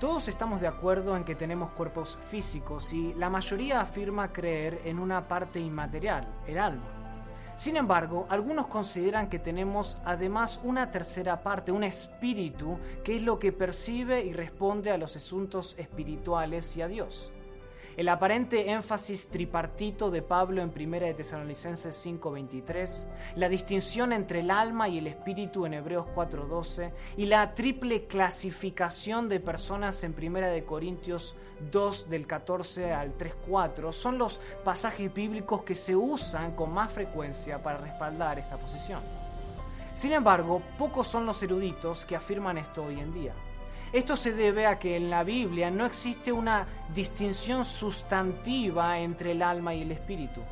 Todos estamos de acuerdo en que tenemos cuerpos físicos y la mayoría afirma creer en una parte inmaterial, el alma. Sin embargo, algunos consideran que tenemos además una tercera parte, un espíritu, que es lo que percibe y responde a los asuntos espirituales y a Dios. El aparente énfasis tripartito de Pablo en 1 de Tesalonicenses 5:23, la distinción entre el alma y el espíritu en Hebreos 4:12 y la triple clasificación de personas en 1 de Corintios 2 del 14 al 3:4 son los pasajes bíblicos que se usan con más frecuencia para respaldar esta posición. Sin embargo, pocos son los eruditos que afirman esto hoy en día. Esto se debe a que en la Biblia no existe una distinción sustantiva entre el alma y el espíritu.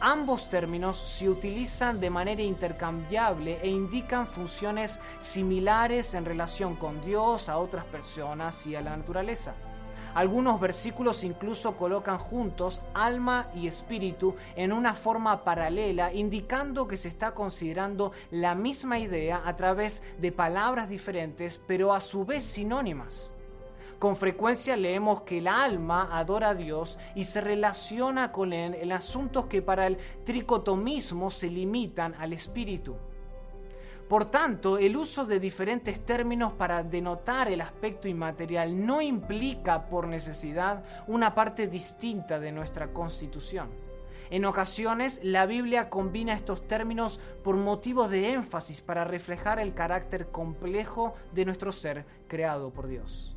Ambos términos se utilizan de manera intercambiable e indican funciones similares en relación con Dios, a otras personas y a la naturaleza. Algunos versículos incluso colocan juntos alma y espíritu en una forma paralela, indicando que se está considerando la misma idea a través de palabras diferentes, pero a su vez sinónimas. Con frecuencia leemos que el alma adora a Dios y se relaciona con él en asuntos que para el tricotomismo se limitan al espíritu. Por tanto, el uso de diferentes términos para denotar el aspecto inmaterial no implica por necesidad una parte distinta de nuestra constitución. En ocasiones, la Biblia combina estos términos por motivos de énfasis para reflejar el carácter complejo de nuestro ser creado por Dios.